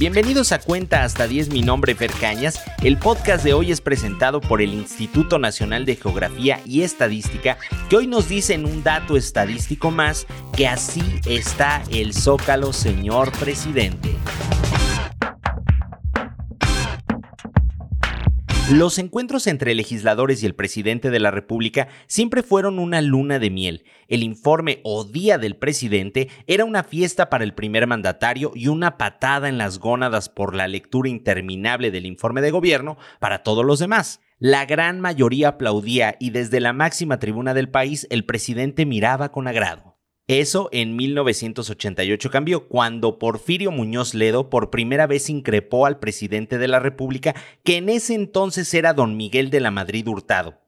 Bienvenidos a Cuenta hasta 10, mi nombre es Fer Cañas. El podcast de hoy es presentado por el Instituto Nacional de Geografía y Estadística, que hoy nos dicen un dato estadístico más, que así está el zócalo, señor presidente. Los encuentros entre legisladores y el presidente de la República siempre fueron una luna de miel. El informe o día del presidente era una fiesta para el primer mandatario y una patada en las gónadas por la lectura interminable del informe de gobierno para todos los demás. La gran mayoría aplaudía y desde la máxima tribuna del país el presidente miraba con agrado. Eso en 1988 cambió, cuando Porfirio Muñoz Ledo por primera vez increpó al presidente de la República, que en ese entonces era don Miguel de la Madrid Hurtado.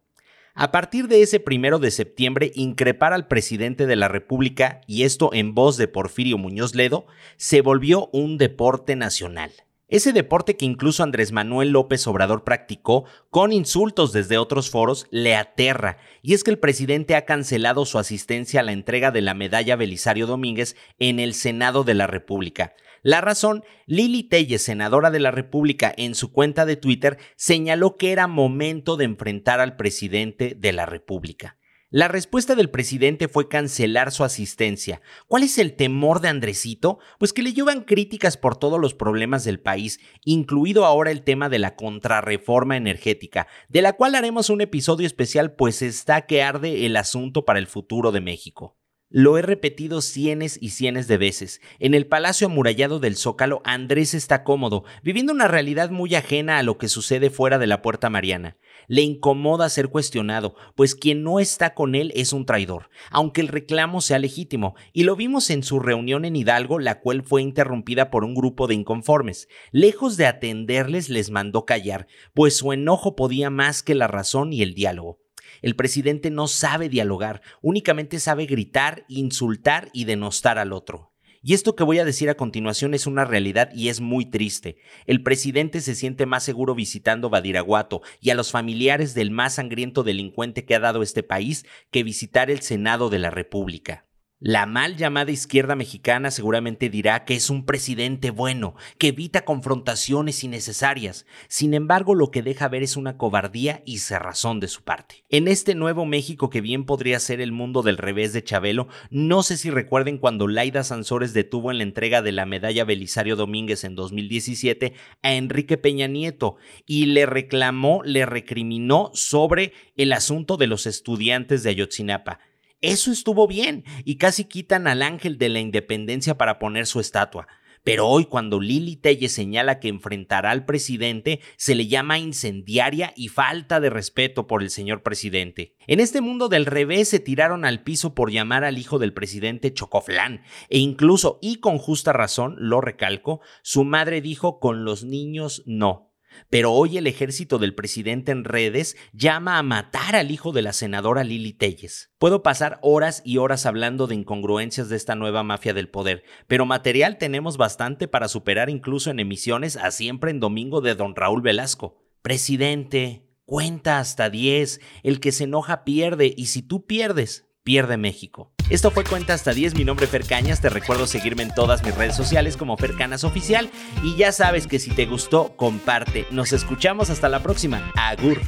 A partir de ese primero de septiembre, increpar al presidente de la República, y esto en voz de Porfirio Muñoz Ledo, se volvió un deporte nacional. Ese deporte que incluso Andrés Manuel López Obrador practicó con insultos desde otros foros le aterra, y es que el presidente ha cancelado su asistencia a la entrega de la medalla Belisario Domínguez en el Senado de la República. La razón, Lili Telles, senadora de la República, en su cuenta de Twitter señaló que era momento de enfrentar al presidente de la República. La respuesta del presidente fue cancelar su asistencia. ¿Cuál es el temor de Andresito? Pues que le llevan críticas por todos los problemas del país, incluido ahora el tema de la contrarreforma energética, de la cual haremos un episodio especial pues está que arde el asunto para el futuro de México. Lo he repetido cienes y cienes de veces. En el palacio amurallado del Zócalo, Andrés está cómodo, viviendo una realidad muy ajena a lo que sucede fuera de la Puerta Mariana. Le incomoda ser cuestionado, pues quien no está con él es un traidor, aunque el reclamo sea legítimo, y lo vimos en su reunión en Hidalgo, la cual fue interrumpida por un grupo de inconformes. Lejos de atenderles, les mandó callar, pues su enojo podía más que la razón y el diálogo. El presidente no sabe dialogar, únicamente sabe gritar, insultar y denostar al otro. Y esto que voy a decir a continuación es una realidad y es muy triste. El presidente se siente más seguro visitando Badiraguato y a los familiares del más sangriento delincuente que ha dado este país que visitar el Senado de la República. La mal llamada izquierda mexicana seguramente dirá que es un presidente bueno, que evita confrontaciones innecesarias. Sin embargo, lo que deja ver es una cobardía y cerrazón de su parte. En este nuevo México que bien podría ser el mundo del revés de Chabelo, no sé si recuerden cuando Laida Sansores detuvo en la entrega de la medalla Belisario Domínguez en 2017 a Enrique Peña Nieto y le reclamó, le recriminó sobre el asunto de los estudiantes de Ayotzinapa. Eso estuvo bien y casi quitan al ángel de la independencia para poner su estatua. Pero hoy cuando Lili Telle señala que enfrentará al presidente, se le llama incendiaria y falta de respeto por el señor presidente. En este mundo del revés se tiraron al piso por llamar al hijo del presidente Chocoflán, e incluso, y con justa razón, lo recalco, su madre dijo con los niños no. Pero hoy el ejército del presidente en redes llama a matar al hijo de la senadora Lili Telles. Puedo pasar horas y horas hablando de incongruencias de esta nueva mafia del poder, pero material tenemos bastante para superar incluso en emisiones a siempre en domingo de don Raúl Velasco. Presidente, cuenta hasta 10, el que se enoja pierde y si tú pierdes, pierde México. Esto fue Cuenta hasta 10, mi nombre es Fer Cañas, te recuerdo seguirme en todas mis redes sociales como Fer Canas Oficial y ya sabes que si te gustó, comparte. Nos escuchamos hasta la próxima. Agur.